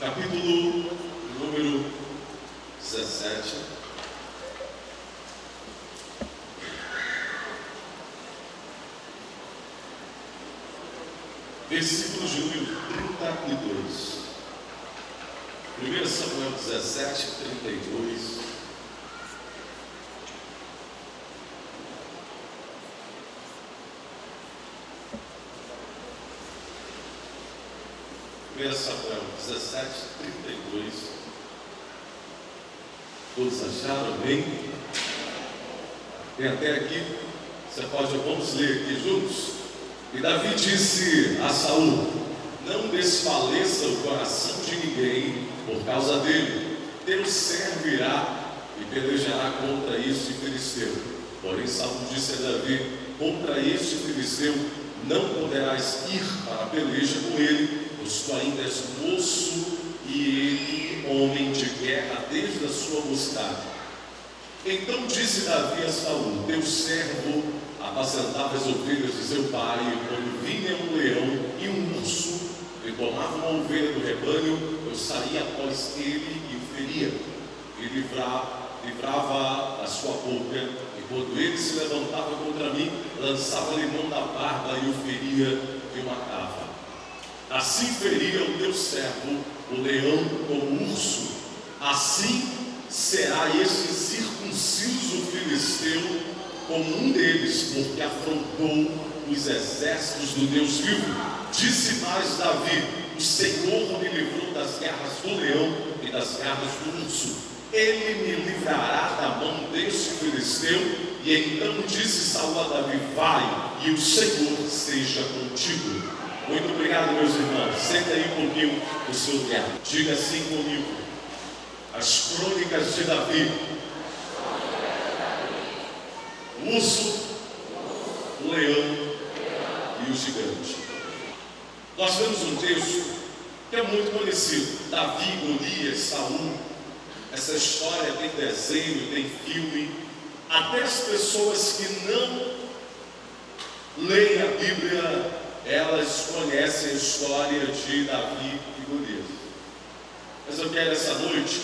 capítulo número 17. Versículo de número 32. 1 Samuel 17, 32. Primeira Samuel 17, 32. Todos acharam bem? Tem até aqui. Você pode, vamos ler aqui juntos. E Davi disse a Saul: Não desfaleça o coração de ninguém por causa dele. Teu servo irá e pelejará contra este filisteu. Porém, Saul disse a Davi: Contra este filisteu não poderás ir para a peleja com ele, tu ainda és moço e ele homem de guerra desde a sua mocidade. Então disse Davi a Saul: Teu servo apacentava as ovelhas de seu pai, e quando vinha um leão e um urso, e tomava uma ovelha do rebanho, eu saía após ele e o feria, e livrava, livrava a sua boca, e quando ele se levantava contra mim, lançava-lhe mão da barba e o feria e o matava. Assim feria o teu servo, o leão ou o urso, assim será este circunciso filisteu como um deles, porque afrontou os exércitos do Deus vivo. Disse mais Davi: O Senhor me livrou das garras do leão e das garras do urso. Ele me livrará da mão deste filisteu. E então disse Saul a Davi: Vai, e o Senhor seja contigo. Muito obrigado, meus irmãos. Senta aí pouquinho no seu lugar. Diga assim comigo. As crônicas de Davi o urso, o leão e o gigante. Nós temos um texto que é muito conhecido: Davi, Golias, Saul. Essa história tem desenho, tem filme. Até as pessoas que não leem a Bíblia, elas conhecem a história de Davi e Golias. Mas eu quero essa noite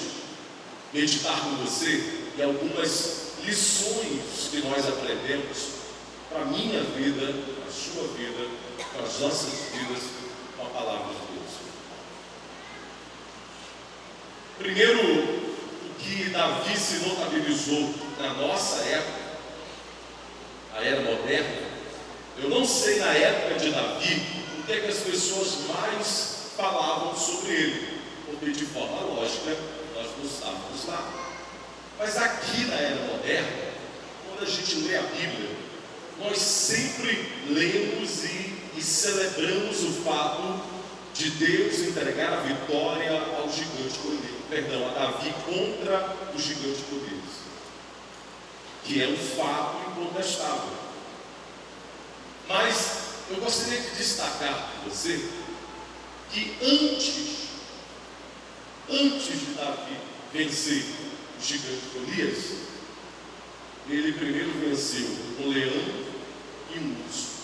meditar com você em algumas lições que nós aprendemos para a minha vida, para a sua vida, para as nossas vidas, com a palavra de Deus. Primeiro, o que Davi se notabilizou na nossa época, a era moderna, eu não sei na época de Davi o que, é que as pessoas mais falavam sobre ele, porque de forma lógica nós não estávamos lá. Mas aqui na era moderna, quando a gente lê a Bíblia, nós sempre lemos e, e celebramos o fato de Deus entregar a vitória ao gigante Golias, perdão, a Davi contra o gigante Golias, que é um fato incontestável. Mas eu gostaria de destacar para você que antes, antes de Davi vencer o gigante Golias, ele primeiro venceu um leão e um urso.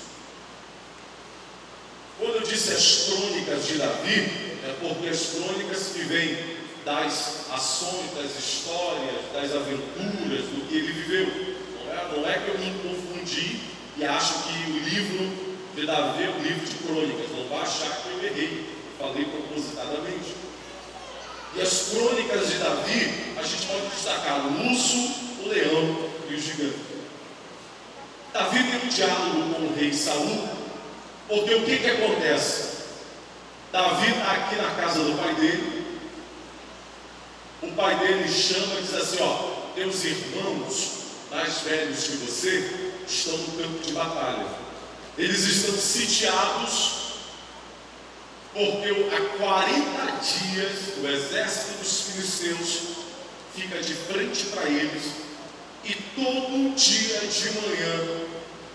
Quando eu disse as crônicas de Davi, é porque as crônicas que vêm das ações, das histórias, das aventuras, do que ele viveu. Não é, não é que eu me confundi e acho que o livro de Davi é um livro de crônicas. Não vai achar que eu errei, falei propositadamente. E as crônicas de Davi, a gente pode destacar o urso, o leão e o gigante. Davi tem um diálogo com o rei Saul, porque o que, que acontece? Davi está aqui na casa do pai dele, o pai dele chama e diz assim: Ó, teus irmãos mais velhos que você estão no campo de batalha, eles estão sitiados porque há 40 dias o exército dos filisteus fica de frente para eles, e todo dia de manhã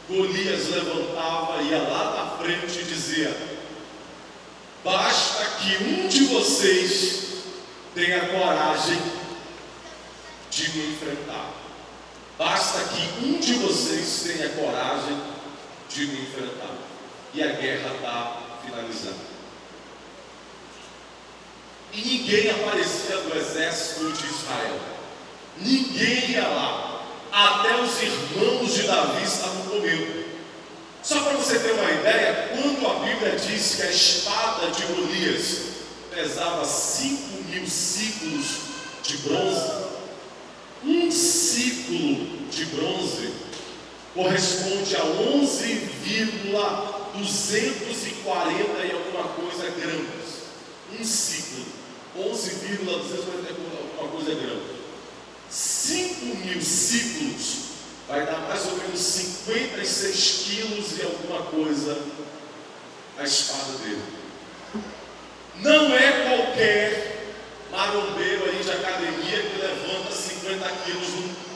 Golias levantava, ia lá na frente e dizia: Basta que um de vocês tenha coragem de me enfrentar. Basta que um de vocês tenha coragem de me enfrentar. E a guerra está finalizando. e ninguém aparecia do exército de Israel. Ninguém ia lá. Até os irmãos de Davi estavam com medo. Só para você ter uma ideia, quando a Bíblia diz que a espada de Golias pesava 5 mil ciclos de bronze, um ciclo de bronze corresponde a 11,240 e alguma coisa gramas. Um ciclo, 11,240 e alguma coisa gramas. 5 mil ciclos vai dar mais ou menos 56 quilos e alguma coisa a espada dele. Não é qualquer marombeiro aí de academia que levanta 50 quilos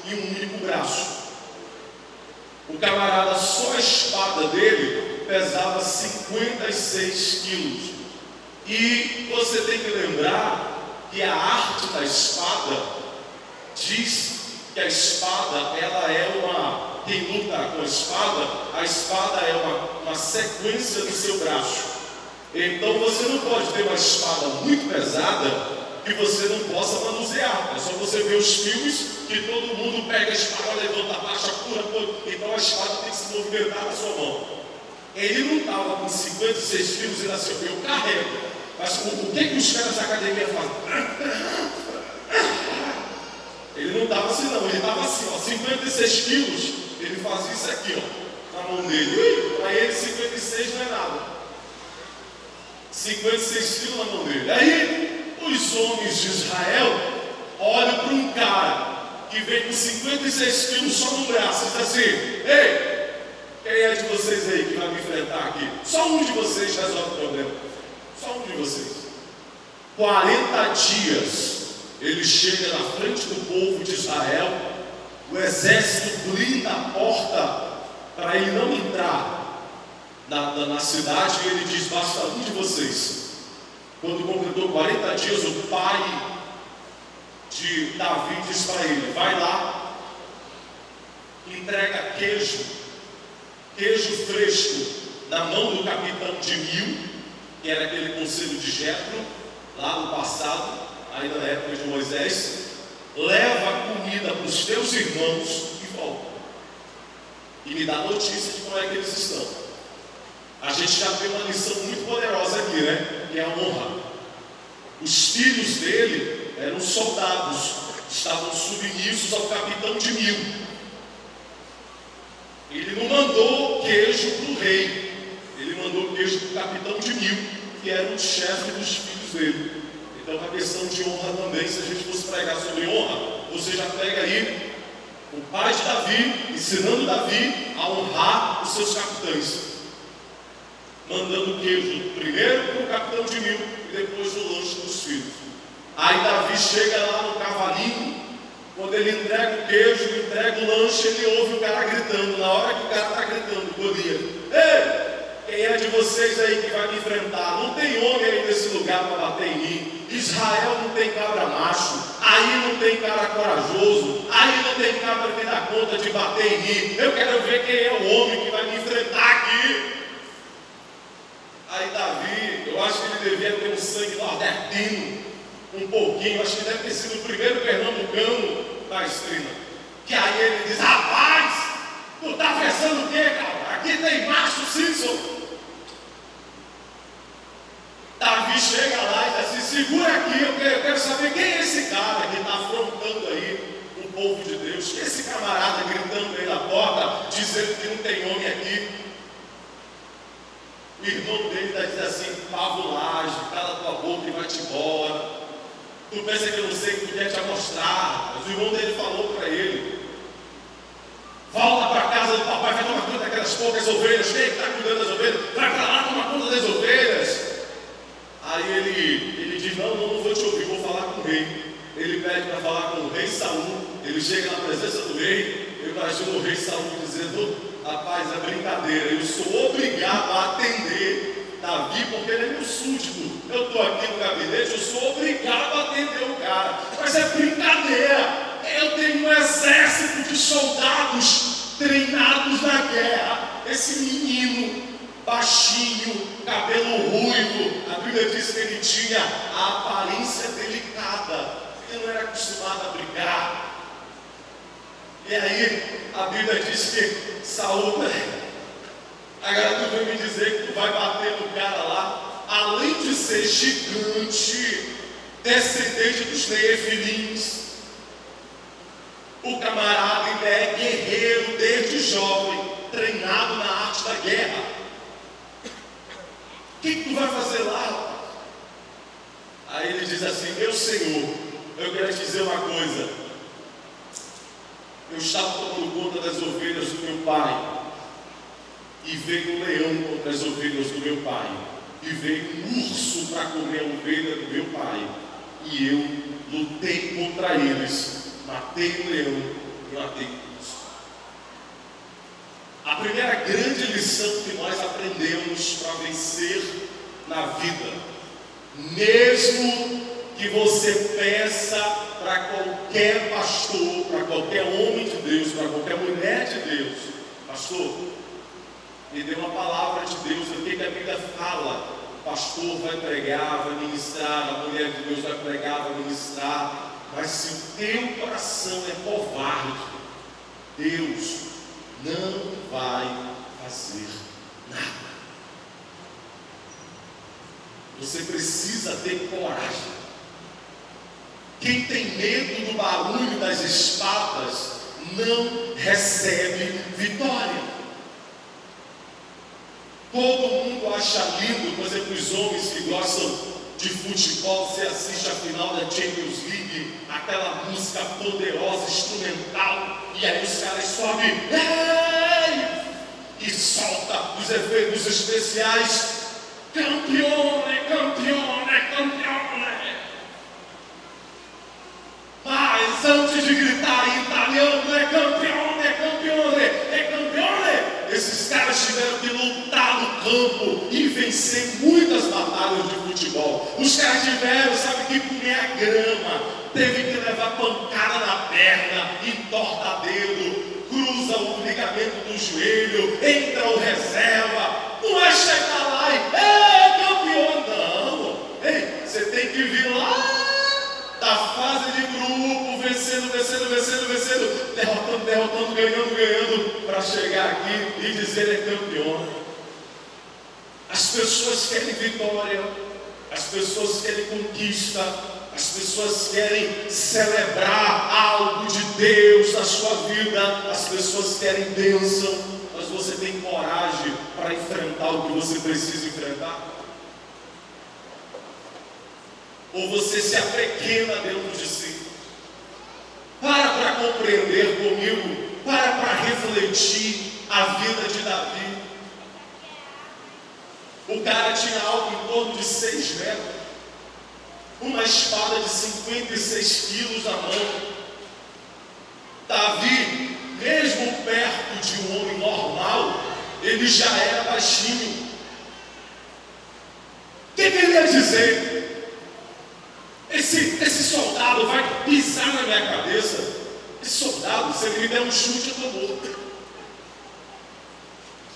em um único braço. O camarada, só a espada dele pesava 56 quilos. E você tem que lembrar que a arte da espada diz que a espada ela é uma quem luta com a espada, a espada é uma, uma sequência do seu braço. Então você não pode ter uma espada muito pesada que você não possa manusear. É só você ver os filmes que todo mundo pega a espada, levanta, baixa, cura, cura. Então a espada tem que se movimentar na sua mão. Ele não estava com 56 quilos e assim, eu carrego. Mas o, o que, que os caras da academia fazem? Ele não estava assim não, ele estava assim, ó, 56 quilos, ele fazia isso aqui, ó, na mão dele. Para ele 56 não é nada. 56 quilos na mão dele. Aí os homens de Israel olham para um cara que vem com 56 quilos só no braço e diz assim: Ei, quem é de vocês aí que vai me enfrentar aqui? Só um de vocês resolve o problema. Só um de vocês. 40 dias ele chega na frente do povo de Israel, o exército blinda a porta para ele não entrar na, na, na cidade e ele diz: Basta um de vocês quando completou 40 dias, o pai de Davi diz para ele: vai lá, entrega queijo, queijo fresco, na mão do capitão de mil, que era aquele conselho de Jetro, lá no passado, ainda na época de Moisés, leva a comida para os teus irmãos e volta. E me dá notícia de como é que eles estão. A gente já tem uma lição muito poderosa aqui, né? É a honra. Os filhos dele eram soldados, estavam submissos ao capitão de mil. Ele não mandou queijo para o rei, ele mandou queijo para o capitão de mil, que era o chefe dos filhos dele. Então, a questão de honra também, se a gente fosse pregar sobre honra, você já pega aí o pai de Davi, ensinando Davi a honrar os seus capitães mandando queijo primeiro para o capitão de mil e depois o lanche dos filhos. Aí Davi chega lá no cavalinho, quando ele entrega o queijo, entrega o lanche, ele ouve o cara gritando. Na hora que o cara está gritando, Golias, ei, quem é de vocês aí que vai me enfrentar? Não tem homem aí nesse lugar para bater em mim. Israel não tem cabra macho, aí não tem cara corajoso, aí não tem cabra que dá conta de bater em mim. Eu quero ver quem é o homem que vai me enfrentar aqui. Aí Davi, eu acho que ele devia ter um sangue nordestino, um pouquinho, acho que deve ter sido o primeiro pernambucano da estrela. Que aí ele diz, rapaz, tu tá pensando o quê, cara? Aqui tem macho Simpson. Davi chega lá e diz assim, segura aqui, eu quero, eu quero saber quem é esse cara que está afrontando aí o povo de Deus. Esse camarada gritando aí na porta, dizendo que não tem homem aqui? O irmão dele está dizendo assim, pavulagem, cala tua boca e vai-te embora. Tu pensa que eu não sei o que quer te mostrar. Mas o irmão dele falou para ele. Volta para casa do papai, vai tomar conta daquelas poucas ovelhas. Quem está cuidando das ovelhas? Vai para lá tomar conta das ovelhas. Aí ele, ele diz, não, não, não vou te ouvir, vou falar com o rei. Ele pede para falar com o rei Saul. Ele chega na presença do rei. Eu imagino o rei Saul dizendo, Rapaz, é brincadeira. Eu sou obrigado a atender Davi porque ele é meu súdito. Eu estou aqui no gabinete, eu sou obrigado a atender o cara. Mas é brincadeira. Eu tenho um exército de soldados treinados na guerra. Esse menino, baixinho, cabelo ruivo, a Bíblia diz que ele tinha a aparência delicada, ele não era acostumado a brigar. E aí a Bíblia diz que Saúl, né? agora tu vem me dizer que tu vai bater no cara lá, além de ser gigante, descendente dos Neefilins, o camarada ainda é guerreiro desde jovem, treinado na arte da guerra. O que, que tu vai fazer lá? Aí ele diz assim: Meu Senhor, eu quero te dizer uma coisa. Eu estava tomando conta das ovelhas do meu pai. E veio um leão contra as ovelhas do meu pai. E veio um urso para comer a ovelha do meu pai. E eu lutei contra eles. Matei o leão e matei o urso. A primeira grande lição que nós aprendemos para vencer na vida, mesmo que você peça para qualquer pastor, para qualquer homem de Deus, para qualquer mulher de Deus, pastor, me dê uma palavra de Deus, o que, que a Bíblia fala? O pastor vai pregar, vai ministrar, a mulher de Deus vai pregar, vai ministrar, mas se o teu coração é covarde, Deus não vai fazer nada. Você precisa ter coragem. Quem tem medo do barulho das espadas não recebe vitória. Todo mundo acha lindo, por exemplo, os homens que gostam de futebol, você assiste a final da Champions League, aquela música poderosa, instrumental, e aí os caras sobem e solta os efeitos especiais. Campione, campione, campo e vencer muitas batalhas de futebol. Os caras tiveram, sabe, que comer a grama, teve que levar pancada na perna, entorta dedo, cruza o ligamento do joelho, entra o reserva. Não é chegar lá e, é campeão, não. Ei, você tem que vir lá da fase de grupo, vencendo, vencendo, vencendo, vencendo, derrotando, derrotando, ganhando, ganhando, para chegar aqui e dizer é campeão. As pessoas querem vitória, as pessoas querem conquista, as pessoas querem celebrar algo de Deus na sua vida, as pessoas querem bênção, mas você tem coragem para enfrentar o que você precisa enfrentar? Ou você se apequena dentro de si? Para para compreender comigo, para para refletir a vida de Davi. O cara tinha algo em torno de seis metros, uma espada de 56 quilos na mão. Davi, mesmo perto de um homem normal, ele já era baixinho. O que ele ia dizer? Esse, esse soldado vai pisar na minha cabeça. Esse soldado, se ele me der um chute, eu estou morto.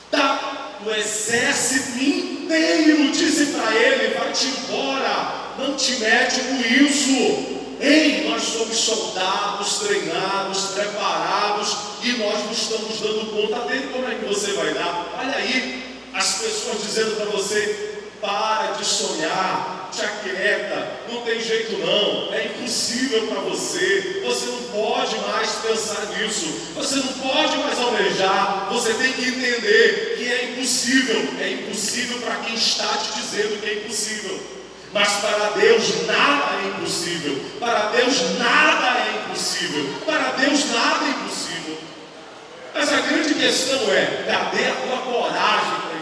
Tá, o exército inteiro disse para ele: vai-te embora, não te mete com isso. Ei, nós somos soldados, treinados, preparados e nós não estamos dando conta dele. Como é que você vai dar? Olha aí, as pessoas dizendo para você: para de sonhar, te aquieta, não tem jeito não, é impossível para você, você não pode mais pensar nisso, você não pode mais almejar, você tem que entender que é impossível, é impossível para quem está te dizendo que é impossível. Mas para Deus nada é impossível. Para Deus nada é impossível. Para Deus nada é impossível. Mas a grande questão é: cadê a tua coragem para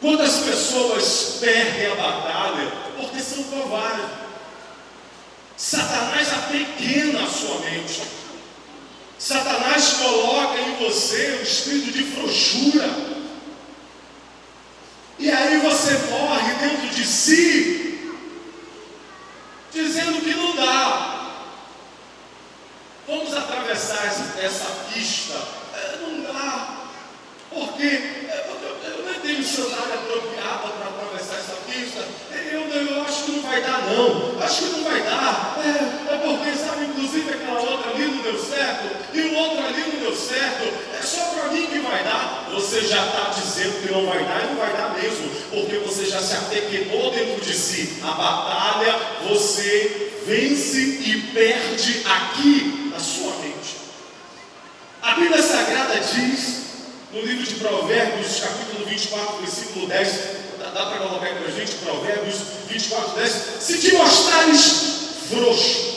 Quantas pessoas perdem a batalha porque são covardes? Satanás apequena a sua mente. Satanás coloca em você o espírito de frouxura. E aí você morre dentro de si, dizendo que não dá. Vamos atravessar essa, essa pista. É, não dá. Porque você já está dizendo que não vai dar e não vai dar mesmo, porque você já se apequenou dentro de si. A batalha você vence e perde aqui na sua mente. A Bíblia Sagrada diz, no livro de Provérbios, capítulo 24, versículo 10, dá, dá para colocar para a gente, Provérbios 24, 10, se te mostrares frouxo,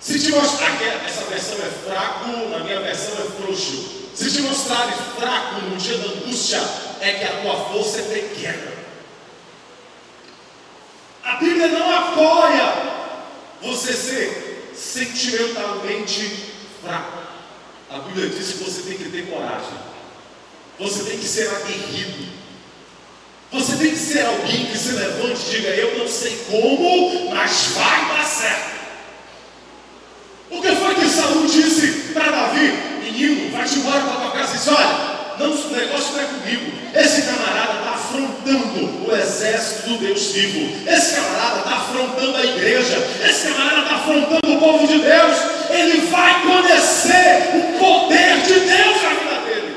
se te mostrar, essa versão é fraco, na minha versão é frouxo. Se te mostrares fraco no dia da angústia, é que a tua força é pequena. A Bíblia não apoia você ser sentimentalmente fraco. A Bíblia diz que você tem que ter coragem. Você tem que ser aguerrido. Você tem que ser alguém que se levante e diga: Eu não sei como, mas vai dar certo. O que foi que Saul disse para Davi? Menino, vai-te embora para tua casa e disse: Olha, não, o negócio não é comigo. Esse camarada está afrontando o exército do Deus vivo. Esse camarada está afrontando a igreja. Esse camarada está afrontando o povo de Deus. Ele vai conhecer o poder de Deus na vida dele.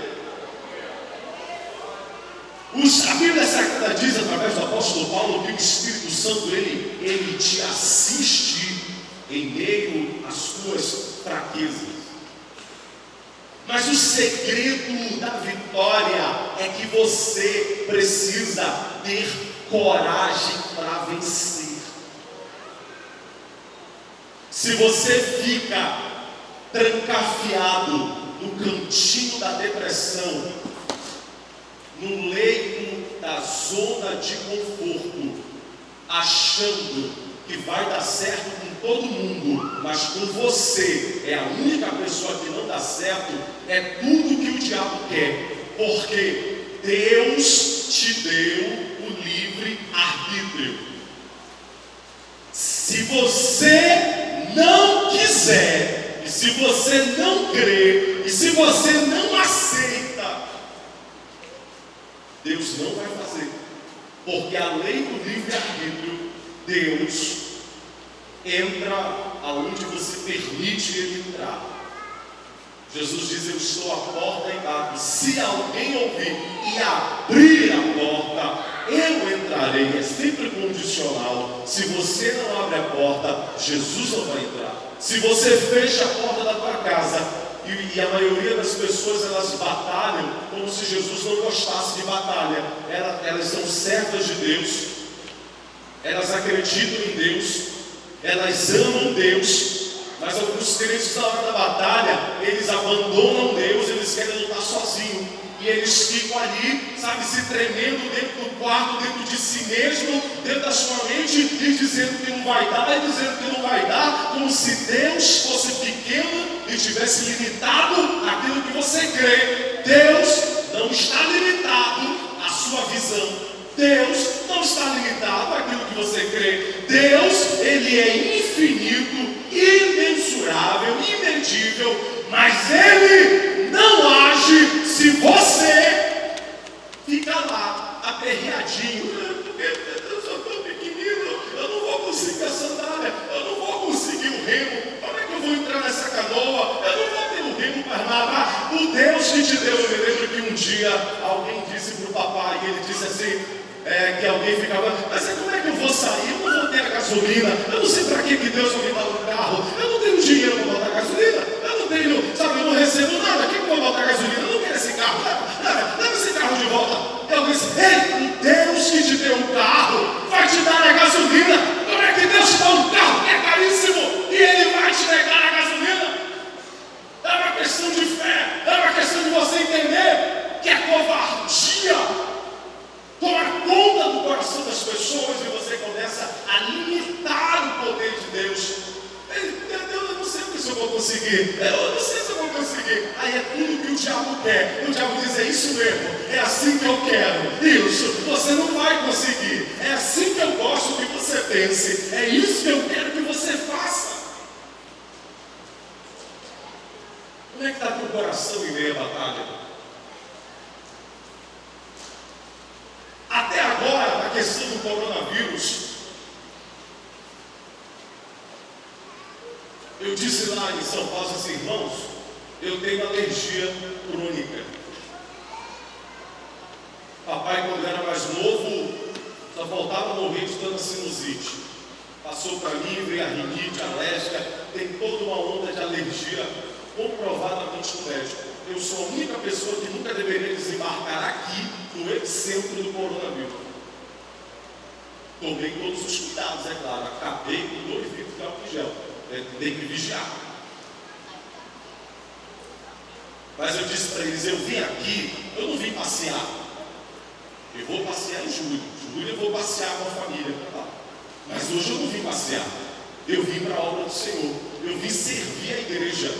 Os, a Bíblia Sagrada diz através do apóstolo Paulo que o Espírito Santo ele, ele te assiste em meio às tuas fraquezas. Mas o segredo da vitória é que você precisa ter coragem para vencer. Se você fica trancafiado no cantinho da depressão, no leito da zona de conforto, achando que vai dar certo com todo mundo, mas com você é a única pessoa que não dá certo, é tudo que o diabo quer, porque Deus te deu o livre arbítrio. Se você não quiser, e se você não crê, e se você não aceita, Deus não vai fazer, porque a lei do livre arbítrio Deus entra aonde você permite ele entrar. Jesus diz: Eu estou à porta e bato. Se alguém ouvir e abrir a porta, eu entrarei. É sempre condicional. Se você não abre a porta, Jesus não vai entrar. Se você fecha a porta da tua casa, e, e, a maioria das pessoas elas batalham como se Jesus não gostasse de batalha. Elas, elas são servas de Deus, elas acreditam em Deus, elas amam Deus, mas alguns crentes na hora da batalha, eles abandonam Deus, eles querem lutar sozinhos. E eles ficam ali, sabe, se tremendo dentro do quarto, dentro de si mesmo, dentro da sua mente, e dizendo que não vai dar, e dizendo que não vai dar, como se Deus fosse pequeno e tivesse limitado aquilo que você crê. Deus não está limitado à sua visão. Deus não está limitado àquilo que você crê. Deus, ele é infinito, imensurável, imedível, mas ele não age se você fica lá, aperreadinho. Eu sou tão pequenino, eu não vou conseguir a sandália, eu não vou conseguir o remo. Como é que eu vou entrar nessa canoa? Eu não vou ter o remo para nadar. O Deus que te deu, eu me lembro que um dia alguém disse para o papai, e ele disse assim, é, que alguém ficava, mas como é que eu vou sair? Eu não vou ter a gasolina, eu não sei para que, que Deus me dar um carro, eu não tenho dinheiro para botar gasolina, eu não tenho, sabe, eu não recebo nada, quem que vai botar gasolina? Eu não carro, leva, leva, esse carro de volta. Eu disse, ei, o Deus que te deu um carro vai te dar a gasolina. Como é que Deus te dá um carro que é caríssimo e Ele vai te negar a gasolina? É uma questão de fé, é uma questão de você entender que é covardia tomar conta do coração das pessoas e você começa a limitar o poder de Deus. Deus, eu não sei se eu vou conseguir, eu não sei se eu vou conseguir. Aí é tudo que o diabo quer. O diabo diz: é isso mesmo, é assim que eu quero. Isso, você não vai conseguir. É assim que eu gosto que você pense. É isso que eu quero que você faça. Como é que está teu coração em meio à batalha? Até agora, na questão do coronavírus, eu disse lá em São Paulo assim, irmãos, eu tenho alergia crônica. Papai, quando era mais novo, só faltava morrer de tanta sinusite. Passou para mim, veio a rinite alérgica, tem toda uma onda de alergia comprovadamente no médico. Eu sou a única pessoa que nunca deveria desembarcar aqui no epicentro do coronavírus. Tomei todos os cuidados, é claro. Acabei com dois litros de álcool gel. É, tem que vigiar. Mas eu disse para eles: eu vim aqui, eu não vim passear. Eu vou passear em julho. Julho eu vou passear com a família. Tá? Mas hoje eu não vim passear. Eu vim para a obra do Senhor. Eu vim servir a igreja.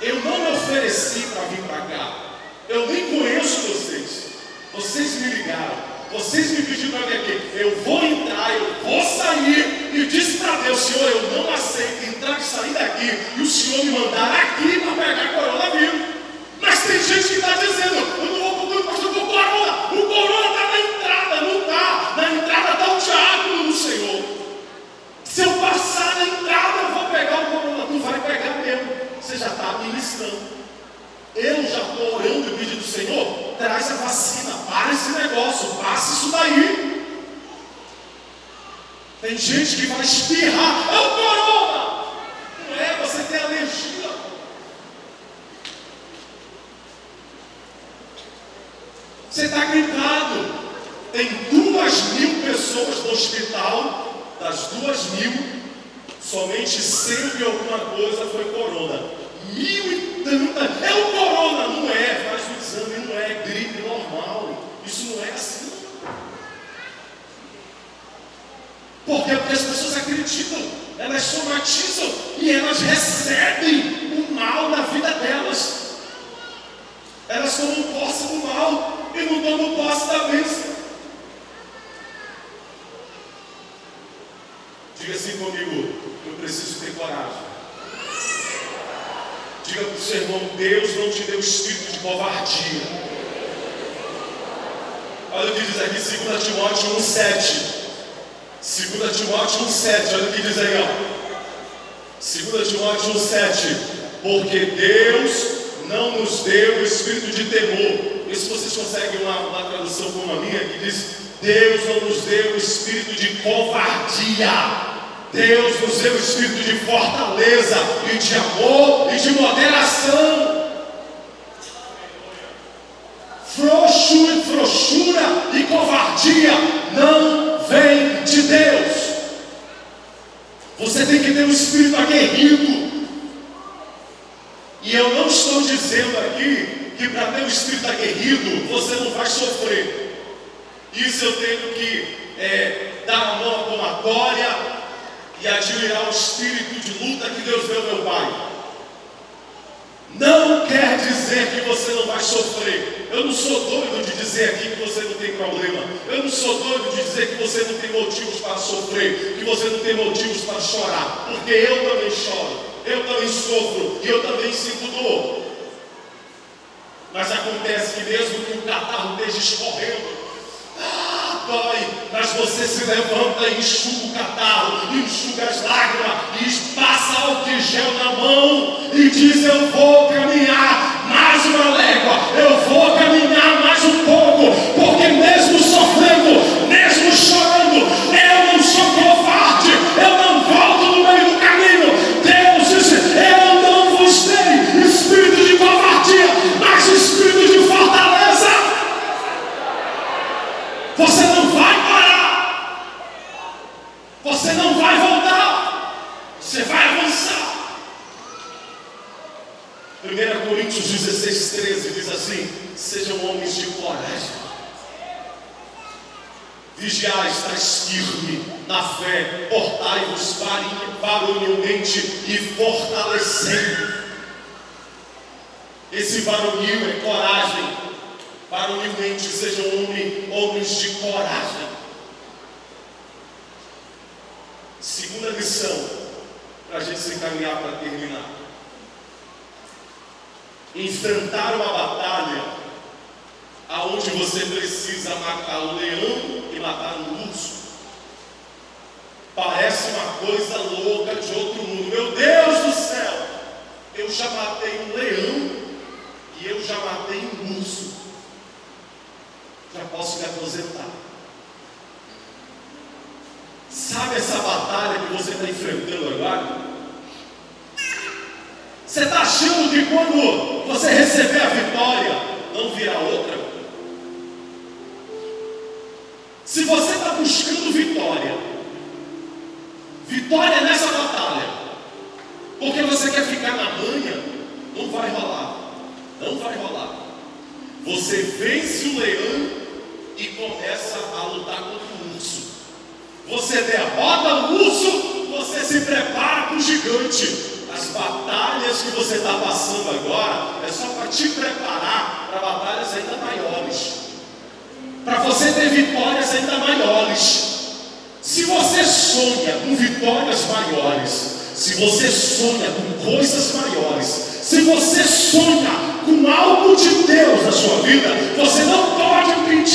Eu não me ofereci para vir para cá. Eu nem conheço vocês. Vocês me ligaram. Vocês me pediram para vir aqui. Eu vou entrar, eu vou sair. E disse para Deus, Senhor, eu não aceito entrar e sair daqui. E o Senhor me mandar aqui para pegar coronavírus. Mas tem gente que está dizendo, eu não vou o pastor, eu vou corona. O corona está na entrada, não está. Na entrada está o diácono do Senhor. Se eu passar na entrada, eu vou pegar o corona. Tu vai pegar mesmo. Você já está ministrando. Eu já estou orando e pedindo, Senhor, traz a vacina, para esse negócio, passa isso daí. Tem gente que vai espirrar, é o corona. Não é, você tem alergia. Você está gripado. Tem duas mil pessoas no hospital, das duas mil, somente cento e alguma coisa foi corona mil e tanta. É o corona, não é? Faz o exame, não é gripe normal. Isso não é assim. Por quê? Porque as pessoas acreditam, elas somatizam e elas recebem o mal na vida delas. Elas tomam posse do mal e não tomam posse da bênção. Diga assim comigo, eu preciso ter coragem. Diga para o seu irmão: Deus não te deu espírito de covardia. Olha o que diz aqui, 2 Timóteo 1,7. 2 Timóteo 1,7. Olha o que diz aí, ó. 2 Timóteo 1,7. Porque Deus não nos deu espírito de temor. Se vocês conseguem uma, uma tradução como a minha, que diz: Deus não nos deu espírito de covardia Deus nos deu espírito de fortaleza e de amor e de moderação. Frouxo e frouxura e covardia não vem de Deus. Você tem que ter um espírito aguerrido. E eu não estou dizendo aqui que para ter um espírito aguerrido você não vai sofrer. Isso eu tenho que é, dar a mão palmatória e admirar o espírito de luta que Deus deu meu Pai. Não quer dizer que você não vai sofrer. Eu não sou doido de dizer aqui que você não tem problema. Eu não sou doido de dizer que você não tem motivos para sofrer, que você não tem motivos para chorar, porque eu também choro, eu também sofro e eu também sinto dor. Mas acontece que mesmo que o catarro esteja escorrendo, dói, mas você se levanta e enxuga o catarro, enxuga as lágrimas, e passa álcool gel na mão e diz: Eu vou caminhar mais uma légua, eu vou caminhar mais um pouco, porque mesmo sofrendo, mesmo chorando, eu não sou covarde, eu não volto no meio do caminho. Deus disse: Eu não vos dei espírito de covardia, mas espírito de fortaleza. Você não vai parar. Você não vai voltar. Você vai avançar. 1 Coríntios 16, 13 diz assim: Sejam homens de coragem. Vigiai, estáis firme na fé, portai-vos varonilmente e fortalecendo. Esse varonil é coragem, varonilmente sejam homem, homens de coragem. Segunda lição, para a gente se encaminhar para terminar. Enfrentar uma batalha aonde você precisa matar o leão e matar o urso. Parece uma coisa louca de outro mundo. Meu Deus do céu! Eu já matei um leão e eu já matei um urso. já posso me aposentar. Sabe essa batalha que você está enfrentando agora? Você está achando que quando você receber a vitória, não virá outra? Se você está buscando vitória, vitória nessa batalha, porque você quer ficar na manha, não vai rolar. Não vai rolar. Você vence o leão e começa a lutar contra o urso. Você derrota o urso, você se prepara para o gigante. As batalhas que você está passando agora é só para te preparar para batalhas ainda maiores. Para você ter vitórias ainda maiores. Se você sonha com vitórias maiores, se você sonha com coisas maiores, se você sonha com algo de Deus na sua vida, você não pode pedir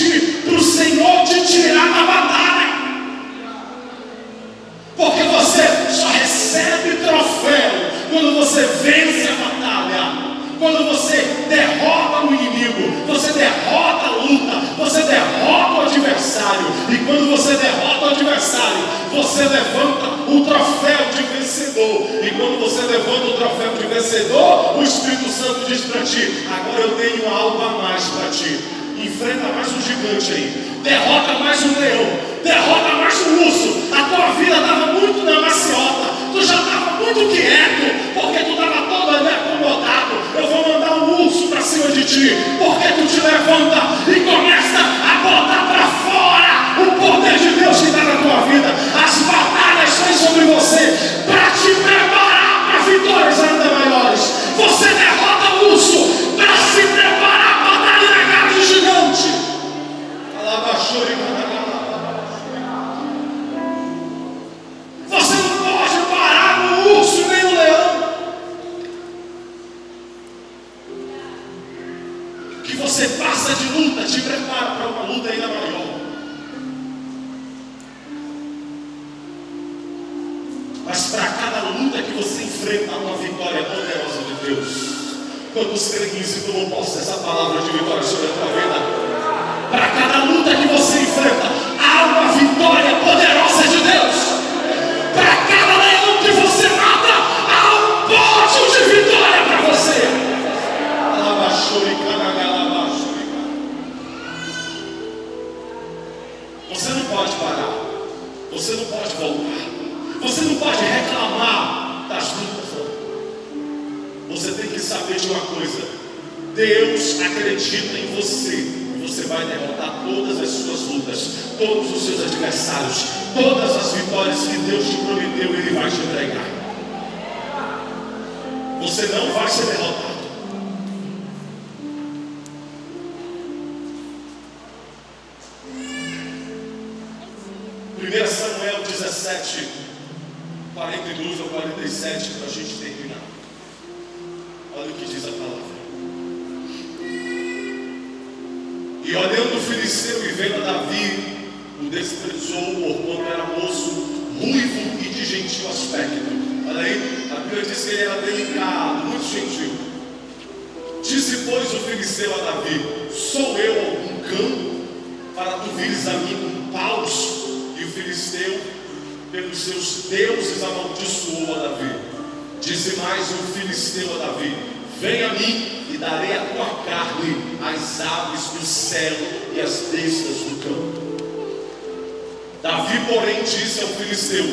você passa de luta, te prepara para uma luta ainda maior. Mas para cada luta que você enfrenta, há uma vitória poderosa de Deus. Quantos creem e tomam posse dessa palavra de vitória sobre a tua vida? Para cada luta que você enfrenta, há uma vitória saber de uma coisa. Deus acredita em você você vai derrotar todas as suas lutas, todos os seus adversários, todas as vitórias que Deus te prometeu, Ele vai te entregar. Você não vai ser derrotado. Primeira Samuel 17, 42 ou 47, para a gente terminar. Olha o que diz a palavra. E olhando o filisteu e vendo Davi, o desprezou, porquanto era moço, ruivo e de gentil aspecto. Olha aí, a Bíblia diz que ele era delicado, muito gentil. Disse, pois, o filisteu a Davi: Sou eu algum cão para tu vires a mim com paus? E o filisteu, pelos seus deuses, amaldiçoou a Davi. Disse mais o filisteu a Davi: Vem a mim e darei a tua carne às aves do céu e às bestas do campo. Davi, porém, disse ao filisteu: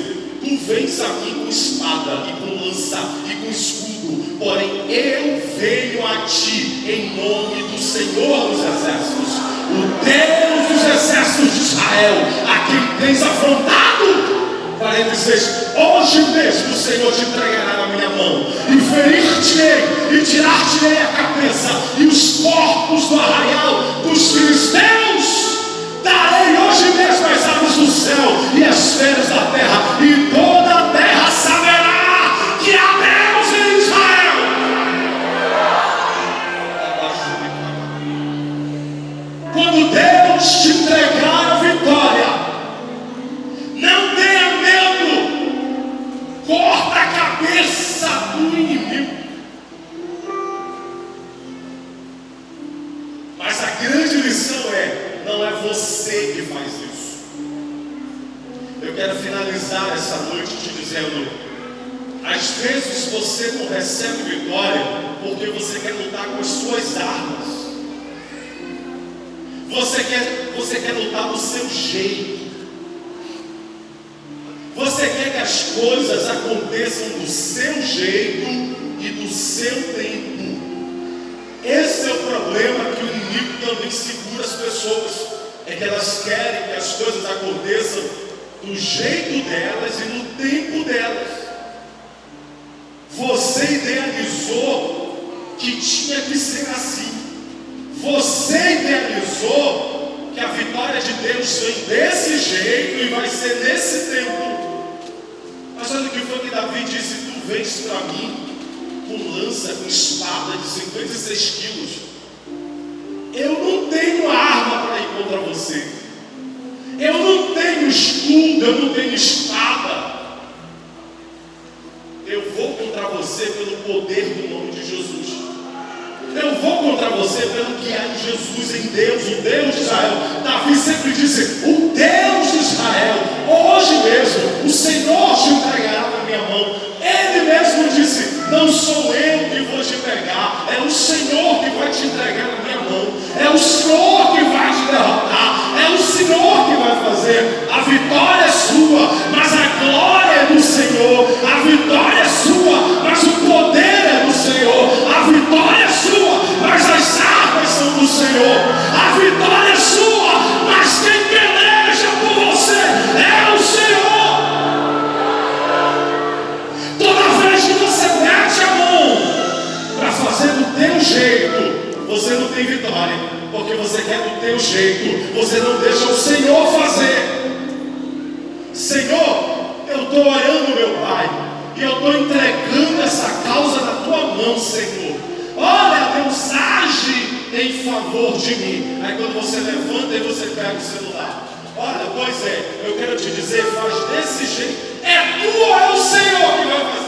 Tu vens a mim com espada e com lança e com escudo, porém eu venho a ti em nome do Senhor dos Exércitos, o Deus dos Exércitos de Israel, a quem tens afrontado. 46, hoje mesmo o Senhor te entregará na minha mão, e ferir-te-ei, e tirar-te-ei a cabeça, você não tem vitória, porque você quer do teu jeito, você não deixa o Senhor fazer. Senhor, eu estou orando, meu Pai, e eu estou entregando essa causa na tua mão, Senhor. Olha, Deus age em favor de mim. Aí quando você levanta e você pega o celular. Olha, pois é, eu quero te dizer, faz desse jeito. É tu ou é o Senhor que vai fazer?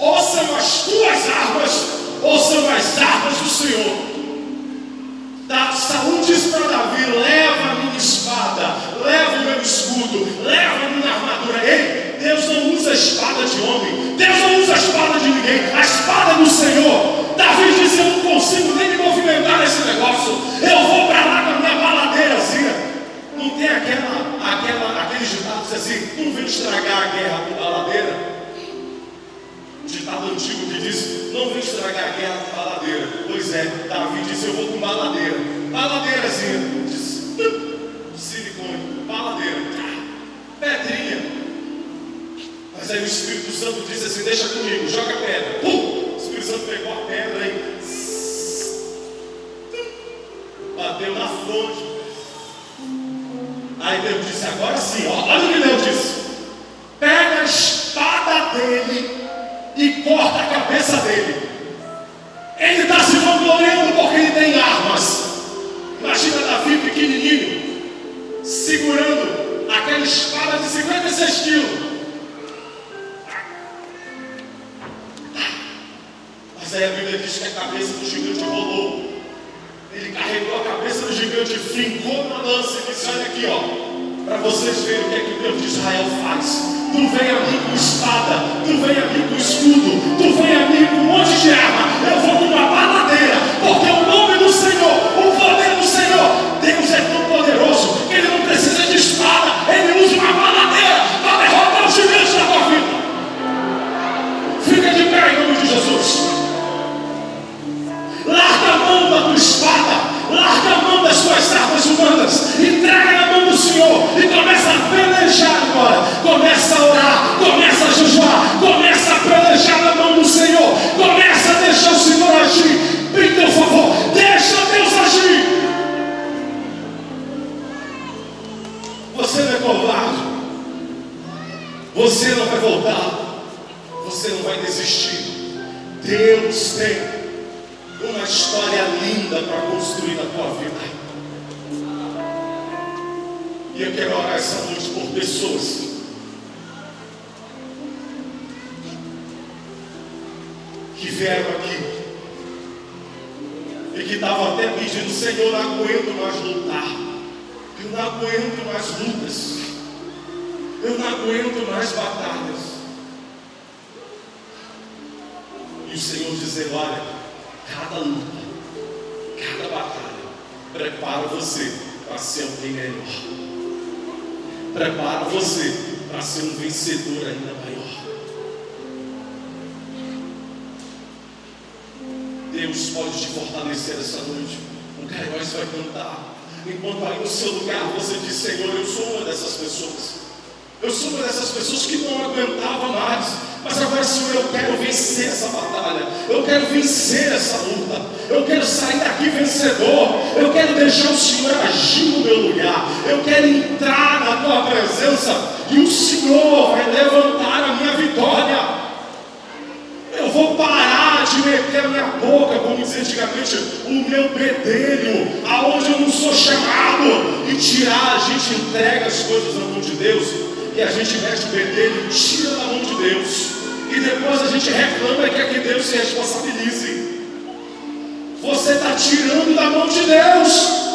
Ouça, são as ou são as armas do Senhor. Da, saúde para Davi: leva a minha espada, leva o meu escudo, leva a minha armadura. Ei, Deus não usa a espada de homem, Deus não usa a espada de ninguém, a espada do Senhor. Davi diz: Eu não consigo nem me movimentar nesse negócio, eu vou para lá com a minha baladeirazinha. Não tem aquela, aquela, aquele ditado assim: não vem estragar Santo disse assim: Deixa comigo, joga a pedra. Pum! O Espírito Santo pegou a pedra e bateu na fonte. Aí Deus disse: Agora sim, ó, olha o que Deus disse: Pega a espada dele e corta a cabeça dele. E o Senhor dizendo: Olha, cada luta, cada batalha, prepara você para ser alguém melhor. Prepara você para ser um vencedor ainda maior. Deus pode te fortalecer essa noite. O Cairóis vai cantar. Enquanto aí no seu lugar você diz, Senhor, eu sou uma dessas pessoas. Eu sou uma dessas pessoas que não aguentava mais. Mas agora, Senhor, eu quero vencer essa batalha. Eu quero vencer essa luta. Eu quero sair daqui vencedor. Eu quero deixar o Senhor agir no meu lugar. Eu quero entrar na tua presença. E o Senhor vai levantar a minha vitória. Eu vou parar de meter a minha boca, como dizia antigamente, o meu bedelho, aonde eu não sou chamado, e tirar, a gente entrega as coisas na mão de Deus e a gente mete o bedelho, tira da mão de Deus. E depois a gente reclama e quer que Deus se responsabilize. Você está tirando da mão de Deus.